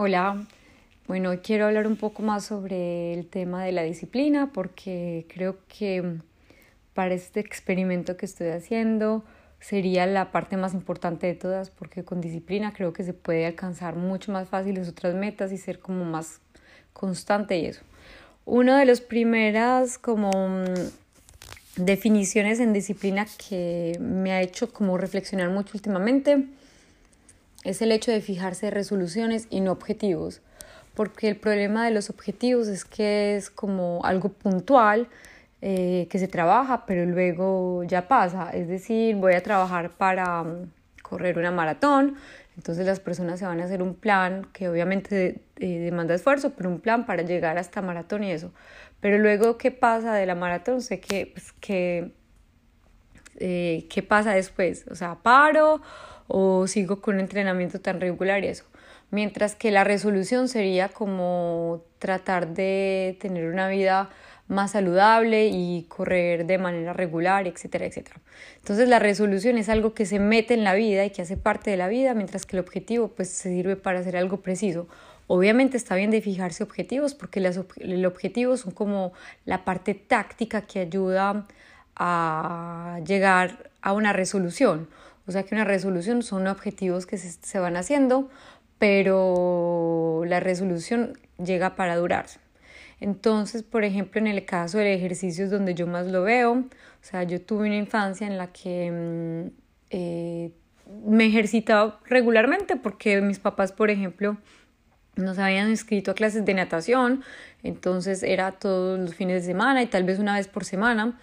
Hola, bueno, quiero hablar un poco más sobre el tema de la disciplina porque creo que para este experimento que estoy haciendo sería la parte más importante de todas porque con disciplina creo que se puede alcanzar mucho más fácil las otras metas y ser como más constante y eso. Una de las primeras como mm, definiciones en disciplina que me ha hecho como reflexionar mucho últimamente es el hecho de fijarse resoluciones y no objetivos, porque el problema de los objetivos es que es como algo puntual eh, que se trabaja, pero luego ya pasa, es decir, voy a trabajar para mm, correr una maratón, entonces las personas se van a hacer un plan que obviamente eh, demanda esfuerzo, pero un plan para llegar hasta maratón y eso. Pero luego, ¿qué pasa de la maratón? Sé que, pues, que eh, ¿qué pasa después? O sea, paro o sigo con un entrenamiento tan regular y eso. Mientras que la resolución sería como tratar de tener una vida más saludable y correr de manera regular, etcétera, etcétera. Entonces la resolución es algo que se mete en la vida y que hace parte de la vida, mientras que el objetivo pues se sirve para hacer algo preciso. Obviamente está bien de fijarse objetivos porque los el objetivo son como la parte táctica que ayuda a llegar a una resolución. O sea que una resolución son objetivos que se, van haciendo, pero la resolución llega para durarse. Entonces, por ejemplo, en el caso del ejercicio es donde yo más lo veo, o sea, yo tuve una infancia en la que mm, eh, me ejercitaba regularmente porque mis papás, por ejemplo, nos habían inscrito a clases de natación, entonces era todos los fines de semana y tal vez una vez por semana.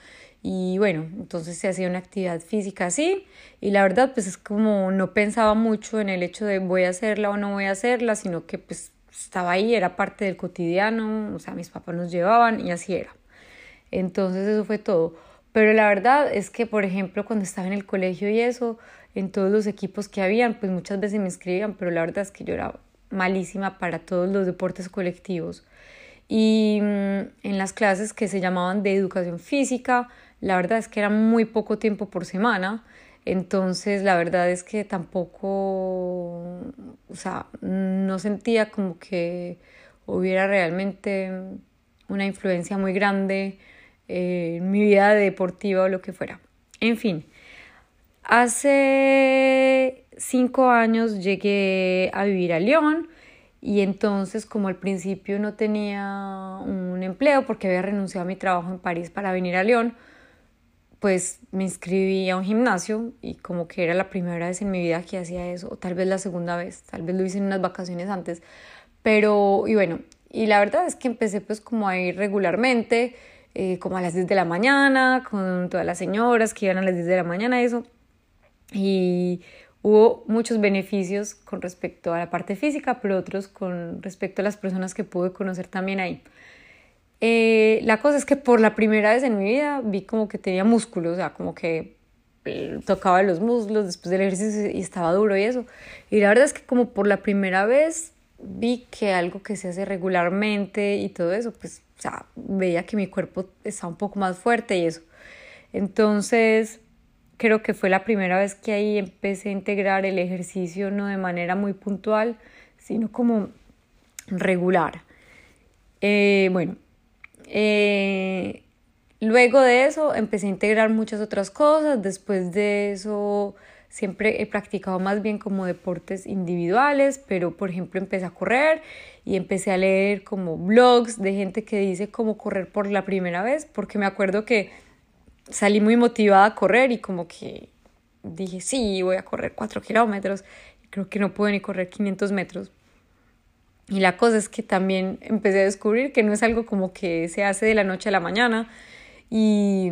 Y bueno, entonces se hacía una actividad física así y la verdad pues es como no pensaba mucho en el hecho de voy a hacerla o no voy a hacerla, sino que pues estaba ahí, era parte del cotidiano, o sea, mis papás nos llevaban y así era. Entonces eso fue todo. Pero la verdad es que, por ejemplo, cuando estaba en el colegio y eso, en todos los equipos que habían, pues muchas veces me inscribían, pero la verdad es que yo era malísima para todos los deportes colectivos. Y mm, en las clases que se llamaban de educación física, la verdad es que era muy poco tiempo por semana, entonces la verdad es que tampoco, o sea, no sentía como que hubiera realmente una influencia muy grande en mi vida deportiva o lo que fuera. En fin, hace cinco años llegué a vivir a León y entonces como al principio no tenía un empleo porque había renunciado a mi trabajo en París para venir a León, pues me inscribí a un gimnasio y como que era la primera vez en mi vida que hacía eso, o tal vez la segunda vez, tal vez lo hice en unas vacaciones antes, pero y bueno, y la verdad es que empecé pues como a ir regularmente, eh, como a las 10 de la mañana, con todas las señoras que iban a las 10 de la mañana, eso, y hubo muchos beneficios con respecto a la parte física, pero otros con respecto a las personas que pude conocer también ahí. Eh, la cosa es que por la primera vez en mi vida vi como que tenía músculos, o sea, como que eh, tocaba los muslos después del ejercicio y estaba duro y eso. Y la verdad es que como por la primera vez vi que algo que se hace regularmente y todo eso, pues, o sea, veía que mi cuerpo estaba un poco más fuerte y eso. Entonces, creo que fue la primera vez que ahí empecé a integrar el ejercicio no de manera muy puntual, sino como regular. Eh, bueno, eh, luego de eso empecé a integrar muchas otras cosas. Después de eso siempre he practicado más bien como deportes individuales, pero por ejemplo empecé a correr y empecé a leer como blogs de gente que dice cómo correr por la primera vez, porque me acuerdo que salí muy motivada a correr y como que dije, sí, voy a correr 4 kilómetros. Creo que no puedo ni correr 500 metros, y la cosa es que también empecé a descubrir que no es algo como que se hace de la noche a la mañana. Y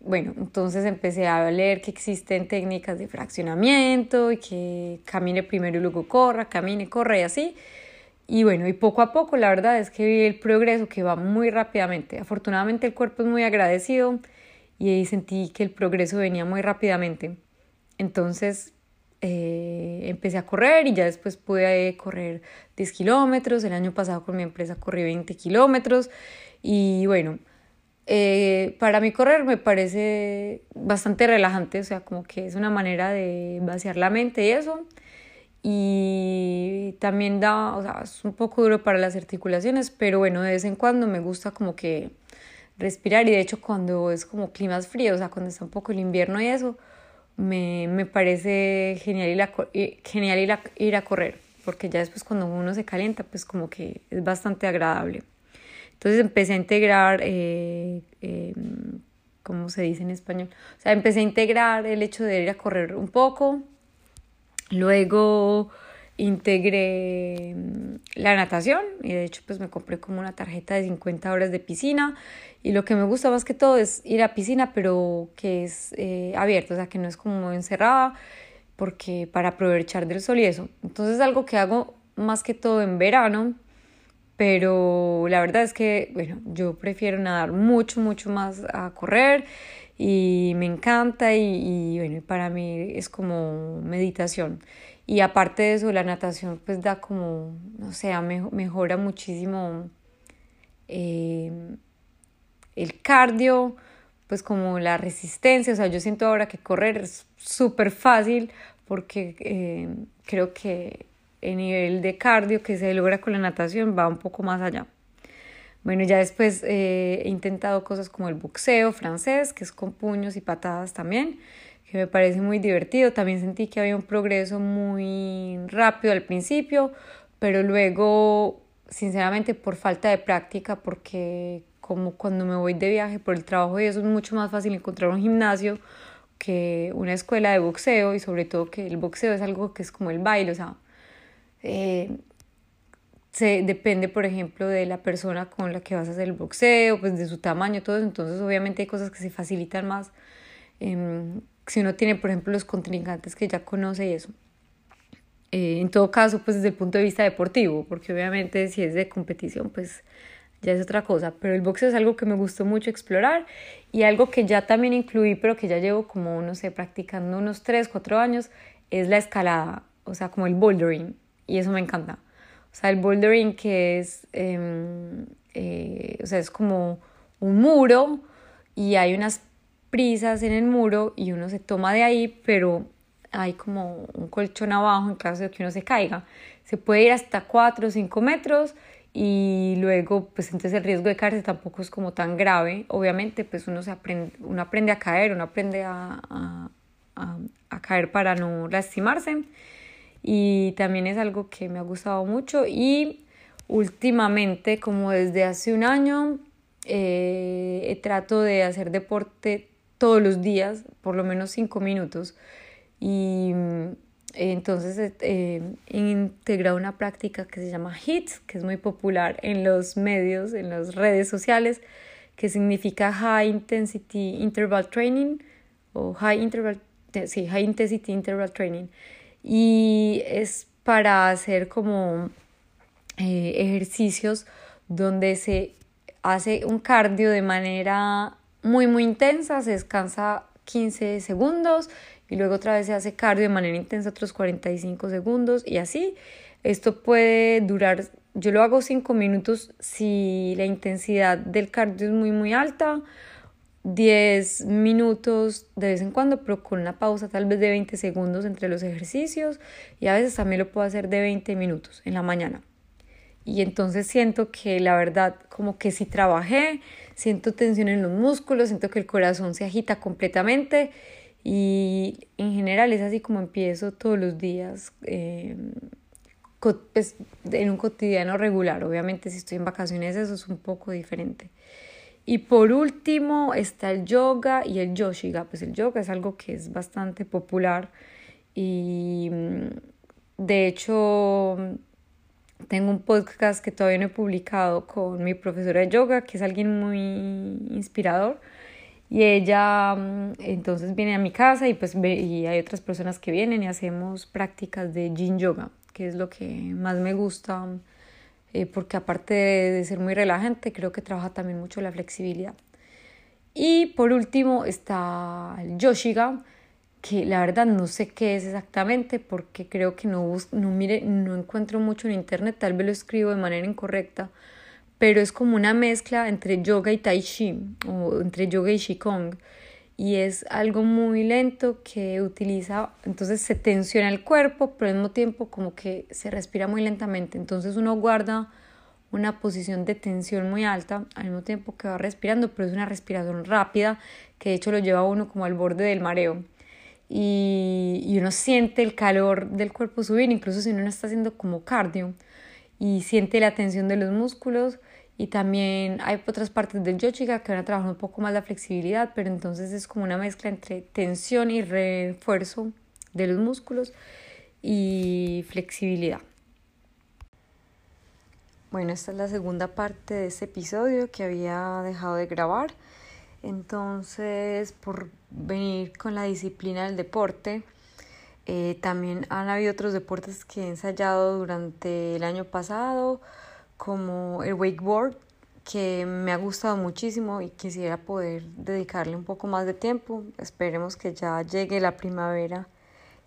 bueno, entonces empecé a leer que existen técnicas de fraccionamiento y que camine primero y luego corra, camine, corra y así. Y bueno, y poco a poco la verdad es que vi el progreso que va muy rápidamente. Afortunadamente el cuerpo es muy agradecido y sentí que el progreso venía muy rápidamente. Entonces eh, empecé a correr y ya después pude correr 10 kilómetros. El año pasado con mi empresa corrí 20 kilómetros y bueno, eh, para mí correr me parece bastante relajante, o sea, como que es una manera de vaciar la mente y eso. Y también da, o sea, es un poco duro para las articulaciones, pero bueno, de vez en cuando me gusta como que respirar y de hecho cuando es como climas fríos, o sea, cuando está un poco el invierno y eso, me, me parece genial ir a, genial ir a, ir a correr, porque ya después cuando uno se calienta, pues como que es bastante agradable. Entonces empecé a integrar, eh, eh, ¿cómo se dice en español? O sea, empecé a integrar el hecho de ir a correr un poco, luego integré mm, la natación y de hecho pues me compré como una tarjeta de 50 horas de piscina y lo que me gusta más que todo es ir a piscina pero que es eh, abierto, o sea que no es como encerrada porque para aprovechar del sol y eso. Entonces es algo que hago más que todo en verano, pero la verdad es que bueno, yo prefiero nadar mucho, mucho más a correr y me encanta y, y bueno, para mí es como meditación. Y aparte de eso, la natación pues da como, no sé, mejora muchísimo eh, el cardio, pues como la resistencia. O sea, yo siento ahora que correr es súper fácil porque eh, creo que el nivel de cardio que se logra con la natación va un poco más allá. Bueno, ya después eh, he intentado cosas como el boxeo francés, que es con puños y patadas también que me parece muy divertido. También sentí que había un progreso muy rápido al principio, pero luego, sinceramente, por falta de práctica, porque como cuando me voy de viaje por el trabajo y eso es mucho más fácil encontrar un gimnasio que una escuela de boxeo y sobre todo que el boxeo es algo que es como el baile, o sea, eh, se depende, por ejemplo, de la persona con la que vas a hacer el boxeo, pues de su tamaño, todo eso. Entonces, obviamente hay cosas que se facilitan más eh, si uno tiene, por ejemplo, los contrincantes que ya conoce y eso. Eh, en todo caso, pues desde el punto de vista deportivo, porque obviamente si es de competición, pues ya es otra cosa. Pero el boxeo es algo que me gustó mucho explorar y algo que ya también incluí, pero que ya llevo como, no sé, practicando unos 3, 4 años, es la escalada, o sea, como el bouldering. Y eso me encanta. O sea, el bouldering que es, em, eh, o sea, es como un muro y hay unas prisas en el muro y uno se toma de ahí, pero hay como un colchón abajo en caso de que uno se caiga. Se puede ir hasta 4 o 5 metros y luego pues entonces el riesgo de caerse tampoco es como tan grave. Obviamente pues uno, se aprende, uno aprende a caer, uno aprende a, a, a, caer para no lastimarse y también es algo que me ha gustado mucho y últimamente como desde hace un año eh, trato de hacer deporte todos los días, por lo menos cinco minutos. Y mm, entonces eh, he integrado una práctica que se llama HIIT, que es muy popular en los medios, en las redes sociales, que significa High Intensity Interval Training o High, Interval, sí, High Intensity Interval Training. Y es para hacer como eh, ejercicios donde se hace un cardio de manera muy muy intensa, se descansa 15 segundos y luego otra vez se hace cardio de manera intensa otros 45 segundos y así. Esto puede durar, yo lo hago 5 minutos si la intensidad del cardio es muy muy alta, 10 minutos de vez en cuando, pero con una pausa tal vez de 20 segundos entre los ejercicios y a veces también lo puedo hacer de 20 minutos en la mañana. Y entonces siento que la verdad como que si trabajé, siento tensión en los músculos, siento que el corazón se agita completamente y en general es así como empiezo todos los días eh, pues, en un cotidiano regular. Obviamente si estoy en vacaciones eso es un poco diferente. Y por último está el yoga y el yoshiga. Pues el yoga es algo que es bastante popular y mm, de hecho tengo un podcast que todavía no he publicado con mi profesora de yoga, que es alguien muy inspirador. Y ella mm, entonces viene a mi casa y pues y hay otras personas que vienen y hacemos prácticas de yin yoga, que es lo que más me gusta, eh, porque aparte de ser muy relajante, creo que trabaja también mucho la flexibilidad. Y por último está el yoshiga, que la verdad no sé qué es exactamente porque creo que no, no, mire, no encuentro mucho en internet, tal vez lo escribo de manera incorrecta, pero es como una mezcla entre yoga y tai chi o entre yoga y qigong y es algo muy lento que utiliza, entonces se tensiona el cuerpo, pero al mismo tiempo como que se respira muy lentamente, entonces uno guarda una posición de tensión muy alta al mismo tiempo que va respirando, pero es una respiración rápida que de hecho lo lleva a uno como al borde del mareo y, uno siente el calor del cuerpo subir, incluso si uno no está haciendo como cardio y siente la tensión de los músculos y también hay otras partes del yoga que van a trabajar un poco más la flexibilidad, pero entonces es como una mezcla entre tensión y refuerzo de los músculos y flexibilidad. Bueno, esta es la segunda parte de este episodio que había dejado de grabar. Entonces, por venir con la disciplina del deporte, eh, también han habido otros deportes que he ensayado durante el año pasado como el wakeboard, que me ha gustado muchísimo y quisiera poder dedicarle un poco más de tiempo. Esperemos que ya llegue la primavera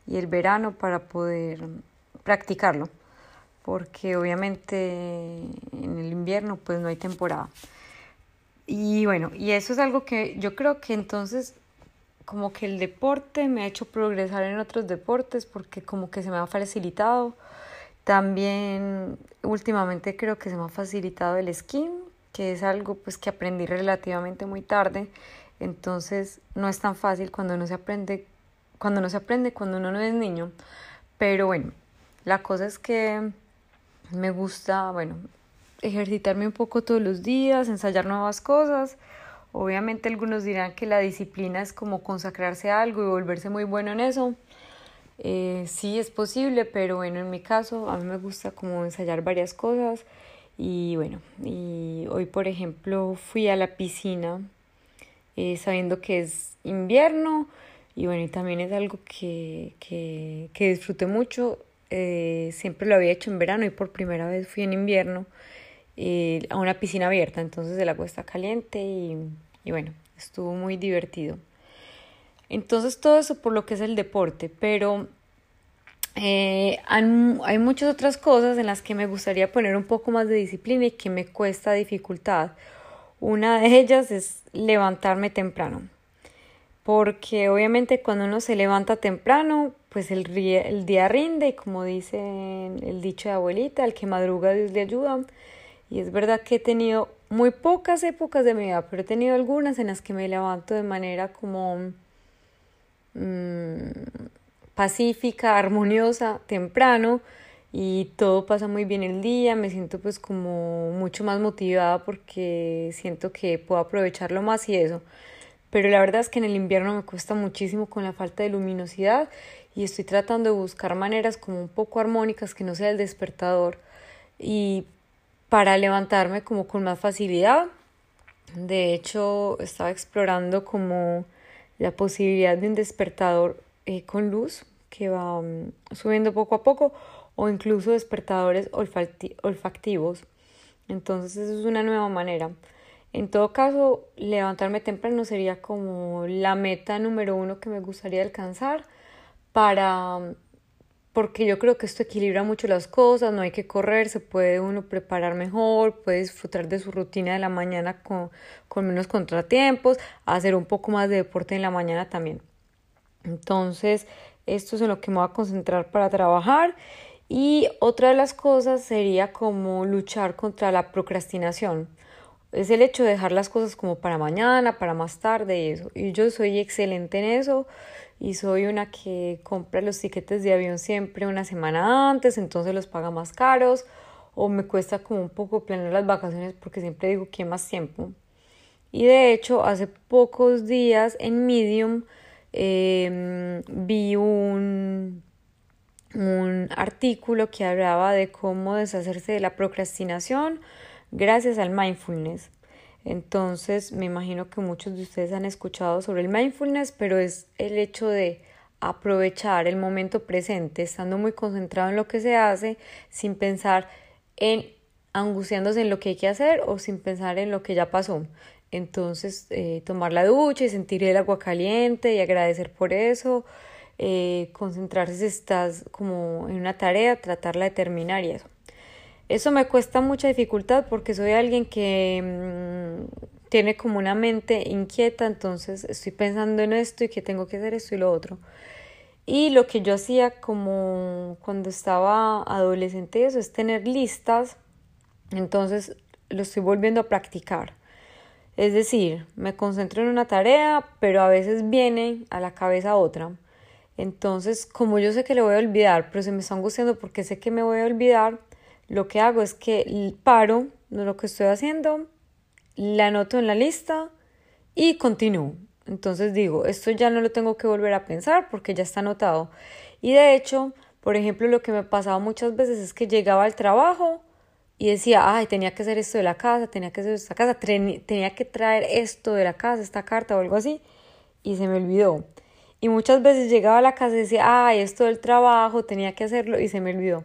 y el verano para poder practicarlo, porque obviamente en el invierno pues no hay temporada. Y bueno, y eso es algo que yo creo que entonces como que el deporte me ha hecho progresar en otros deportes porque como que se me ha facilitado. También últimamente creo que se me ha facilitado el esquí, que es algo pues que aprendí relativamente muy tarde, entonces no es tan fácil cuando no se aprende cuando no se aprende cuando uno no es niño, pero bueno, la cosa es que me gusta, bueno, ejercitarme un poco todos los días, ensayar nuevas cosas. Obviamente algunos dirán que la disciplina es como consagrarse a algo y volverse muy bueno en eso. Eh, sí es posible, pero bueno, en mi caso a mí me gusta como ensayar varias cosas y bueno, y hoy por ejemplo fui a la piscina eh, sabiendo que es invierno y bueno, y también es algo que, que, que disfruté mucho, eh, siempre lo había hecho en verano y por primera vez fui en invierno a una piscina abierta, entonces el agua está caliente y, y bueno, estuvo muy divertido. Entonces todo eso por lo que es el deporte, pero eh, hay, muchas otras cosas en las que me gustaría poner un poco más de disciplina y que me cuesta dificultad. Una de ellas es levantarme temprano, porque obviamente cuando uno se levanta temprano, pues el, el día rinde y como dice el dicho de abuelita, el que madruga Dios le ayuda. Y es verdad que he tenido muy pocas épocas de mi vida, pero he tenido algunas en las que me levanto de manera como Mm, pacífica, armoniosa, temprano y todo pasa muy bien el día, me siento pues como mucho más motivada porque siento que puedo aprovecharlo más y eso. Pero la verdad es que en el invierno me cuesta muchísimo con la falta de luminosidad y estoy tratando de buscar maneras como un poco armónicas que no sea el despertador y para levantarme como con más facilidad. De hecho, estaba explorando como la posibilidad de un despertador eh, con luz que va mm, subiendo poco a poco o incluso despertadores olfactivos. Entonces eso es una nueva manera. En todo caso, levantarme temprano sería como la meta número uno que me gustaría alcanzar para mm, porque yo creo que esto equilibra mucho las cosas, no hay que correr, se puede uno preparar mejor, puede disfrutar de su rutina de la mañana con, con menos contratiempos, hacer un poco más de deporte en la mañana también. Entonces, esto es en lo que me voy a concentrar para trabajar. Y otra de las cosas sería como luchar contra la procrastinación. Es el hecho de dejar las cosas como para mañana, para más tarde y eso. Y yo soy excelente en eso y soy una que compra los tiquetes de avión siempre una semana antes, entonces los paga más caros o me cuesta como un poco planear las vacaciones porque siempre digo que más tiempo. Y de hecho, hace pocos días en Medium em, vi un, un artículo que hablaba de cómo deshacerse de la procrastinación gracias al mindfulness. Entonces, me imagino que muchos de ustedes han escuchado sobre el mindfulness, pero es el hecho de aprovechar el momento presente, estando muy concentrado en lo que se hace, sin pensar en angustiándose en lo que hay que hacer o sin pensar en lo que ya pasó. Entonces, eh, tomar la ducha y sentir el agua caliente y agradecer por eso, eh, concentrarse si estás como en una tarea, tratarla de terminar y eso. Eso me cuesta mucha dificultad porque soy alguien que mm, tiene como una mente inquieta, entonces estoy pensando en esto y que tengo que hacer esto y lo otro. Y lo que yo hacía como cuando estaba adolescente eso es tener listas, entonces lo estoy volviendo a practicar. Es decir, me concentro en una tarea, pero a veces viene a la cabeza otra. Entonces, como yo sé que le voy a olvidar, pero se me está angustiando porque sé que me voy a olvidar, lo que hago es que paro de lo que estoy haciendo, la anoto en la lista y continúo. Entonces digo, esto ya no lo tengo que volver a pensar porque ya está anotado. Y de hecho, por ejemplo, lo que me pasaba muchas veces es que llegaba al trabajo y decía, ay, tenía que hacer esto de la casa, tenía que hacer esta casa, tenía que traer esto de la casa, esta carta o algo así, y se me olvidó. Y muchas veces llegaba a la casa y decía, ay, esto del trabajo, tenía que hacerlo y se me olvidó.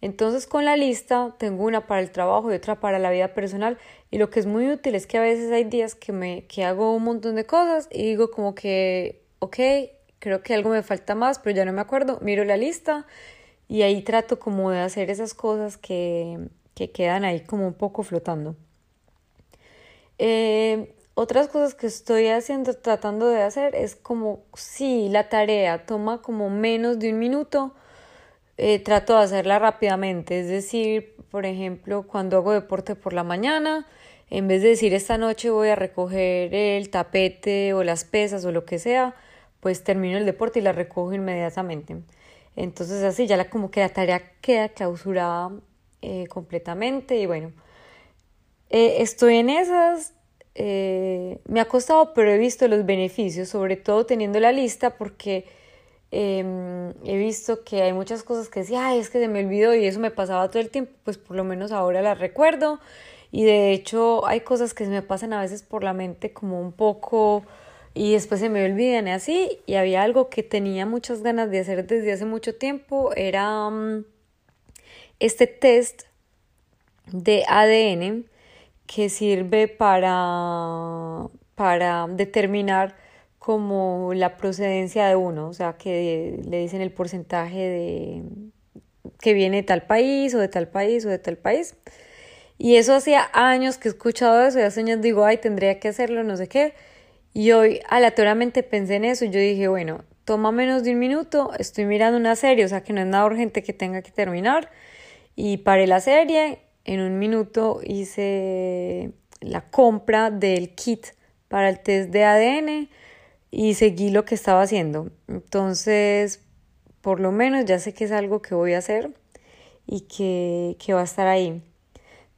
Entonces con la lista tengo una para el trabajo y otra para la vida personal y lo que es muy útil es que a veces hay días que me que hago un montón de cosas y digo como que ok, creo que algo me falta más pero ya no me acuerdo, miro la lista y ahí trato como de hacer esas cosas que, que quedan ahí como un poco flotando. Eh, otras cosas que estoy haciendo, tratando de hacer es como si la tarea toma como menos de un minuto, eh, trato de hacerla rápidamente. Es decir, por ejemplo, cuando hago deporte por la mañana, en vez de decir esta noche voy a recoger el tapete o las pesas o lo que sea, pues termino el deporte y la recojo inmediatamente. Entonces así ya la, como que la tarea queda clausurada eh, completamente y bueno, eh, estoy en esas, me ha costado pero he visto los beneficios, sobre todo teniendo la lista porque Em, he visto que hay muchas cosas que decía, Ay, es que se me olvidó y eso me pasaba todo el tiempo, pues por lo menos ahora las recuerdo. Y de hecho hay cosas que se me pasan a veces por la mente como un poco y después se me olvidan y así. Y había algo que tenía muchas ganas de hacer desde hace mucho tiempo, era mm, este test de ADN que sirve para, para determinar como la procedencia de uno, o sea, que le dicen el porcentaje de que viene de tal país o de tal país o de tal país. Y eso hacía años que he escuchado eso y hace años digo, ay, tendría que hacerlo, no sé qué. Y hoy aleatoriamente pensé en eso y yo dije, bueno, toma menos de un minuto, estoy mirando una serie, o sea que no es nada urgente que tenga que terminar. Y paré la serie, en un minuto hice la compra del kit para el test de ADN y seguí lo que estaba haciendo. Entonces, por lo menos ya sé que es algo que voy a hacer y que, que va a estar ahí.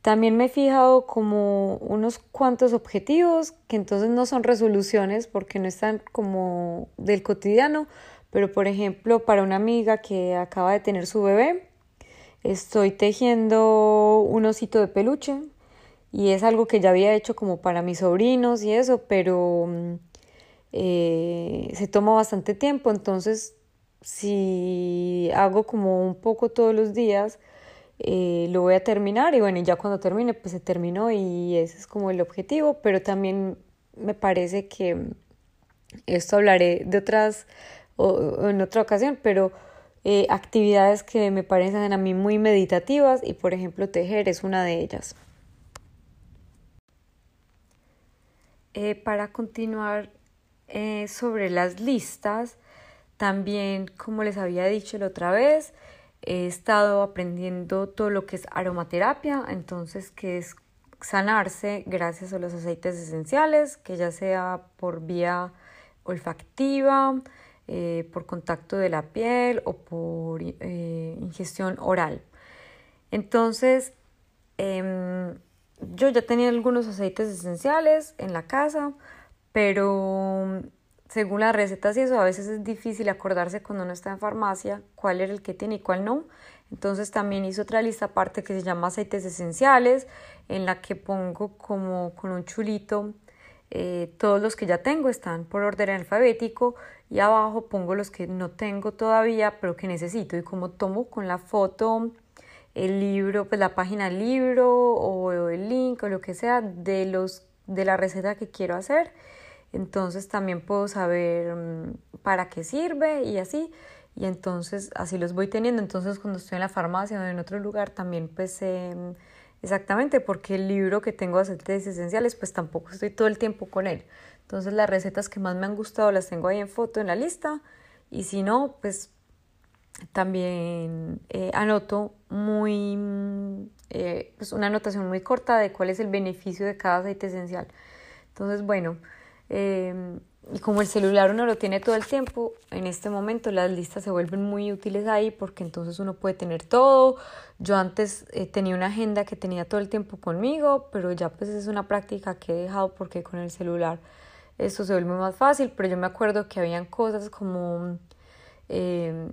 También me he fijado como unos cuantos objetivos que entonces no son resoluciones porque no están como del cotidiano, pero por ejemplo para una amiga que acaba de tener su bebé, estoy tejiendo un osito de peluche y es algo que ya había hecho como para mis sobrinos y eso, pero mm, eh, se toma bastante tiempo, entonces si hago como un poco todos los días, eh, lo voy a terminar y bueno, ya cuando termine, pues se terminó y ese es como el objetivo, pero también me parece que esto hablaré de otras en otra ocasión, pero eh, actividades que me parecen a mí muy meditativas y por ejemplo tejer es una de ellas. para continuar eh, sobre las listas. También, como les había dicho la otra vez, he estado aprendiendo todo lo que es aromaterapia, entonces que es sanarse gracias a los aceites esenciales, que ya sea por vía olfactiva, eh, por contacto de la piel o por eh, ingestión oral. Entonces, em, yo ya tenía algunos aceites esenciales en la casa, pero según las recetas y eso, a veces es difícil acordarse cuando uno está en farmacia cuál era el que tiene y cuál no. Entonces también hice otra lista aparte que se llama aceites esenciales, en la que pongo como con un chulito eh, todos los que ya tengo están por orden alfabético y abajo pongo los que no tengo todavía pero que necesito y como tomo con la foto el libro, pues la página del libro o el link o lo que sea de los de la receta que quiero hacer entonces también puedo saber mm, para qué sirve y así, y entonces así los voy teniendo, entonces cuando estoy en la farmacia o en otro lugar también pues sé exactamente porque el libro que tengo de aceites esenciales pues tampoco estoy todo el tiempo con él. Entonces las recetas que más me han gustado las tengo ahí en foto en la lista y si no pues también eh, anoto muy eh, pues una anotación muy corta de cuál es el beneficio de cada aceite esencial. Entonces bueno, eh, y como el celular uno lo tiene todo el tiempo, en este momento las listas se vuelven muy útiles ahí porque entonces uno puede tener todo. Yo antes eh, tenía una agenda que tenía todo el tiempo conmigo, pero ya pues es una práctica que he dejado porque con el celular eso se vuelve más fácil, pero yo me acuerdo que habían cosas como eh,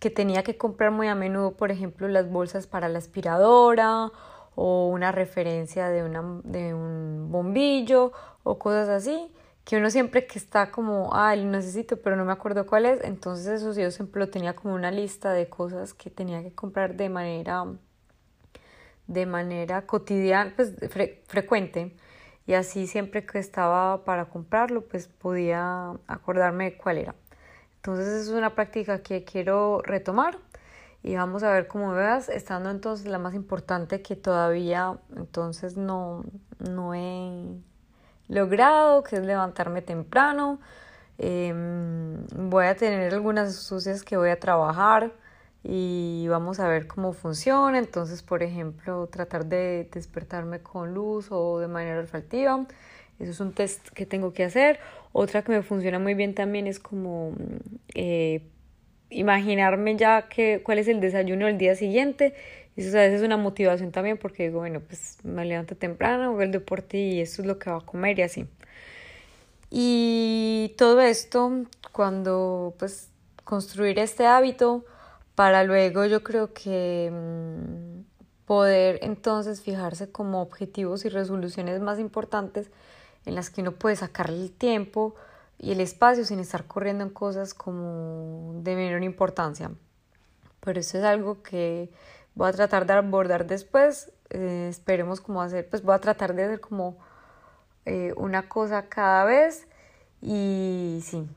que tenía que comprar muy a menudo, por ejemplo, las bolsas para la aspiradora o una referencia de, una, de un bombillo o cosas así que uno siempre que está como, ah, lo necesito, pero no me acuerdo cuál es, entonces eso sí, yo siempre lo tenía como una lista de cosas que tenía que comprar de manera, de manera cotidiana, pues frecuente, y así siempre que estaba para comprarlo, pues podía acordarme cuál era. Entonces es una práctica que quiero retomar y vamos a ver cómo veas, estando entonces la más importante que todavía entonces no, no he logrado, que es levantarme temprano. Em, voy a tener algunas sucias que voy a trabajar y vamos a ver cómo funciona. Entonces, por ejemplo, tratar de despertarme con luz o de manera olfativa. Eso es un test que tengo que hacer. Otra que me funciona muy bien también es como eh, imaginarme ya que, cuál es el desayuno del día siguiente eso a veces es una motivación también porque digo, bueno, pues me levanto temprano, hago el deporte y esto es lo que va a comer y así. Y todo esto, cuando pues construir este hábito, para luego yo creo que mm, poder entonces fijarse como objetivos y resoluciones más importantes en las que uno puede sacarle el tiempo y el espacio sin estar corriendo en cosas como de menor importancia. Pero eso es algo que voy a tratar de abordar después. Eh, esperemos cómo hacer, pues voy a tratar de hacer como eh, una cosa cada vez y sí,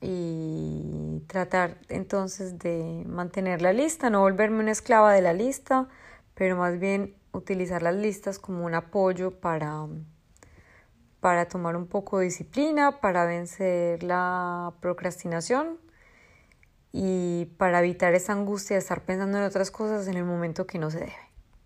y tratar entonces de mantener la lista, no volverme una esclava de la lista, pero más bien utilizar las listas como un apoyo para, para tomar un poco de disciplina, para vencer la procrastinación y para evitar esa angustia de estar pensando en otras cosas en el momento que no se debe.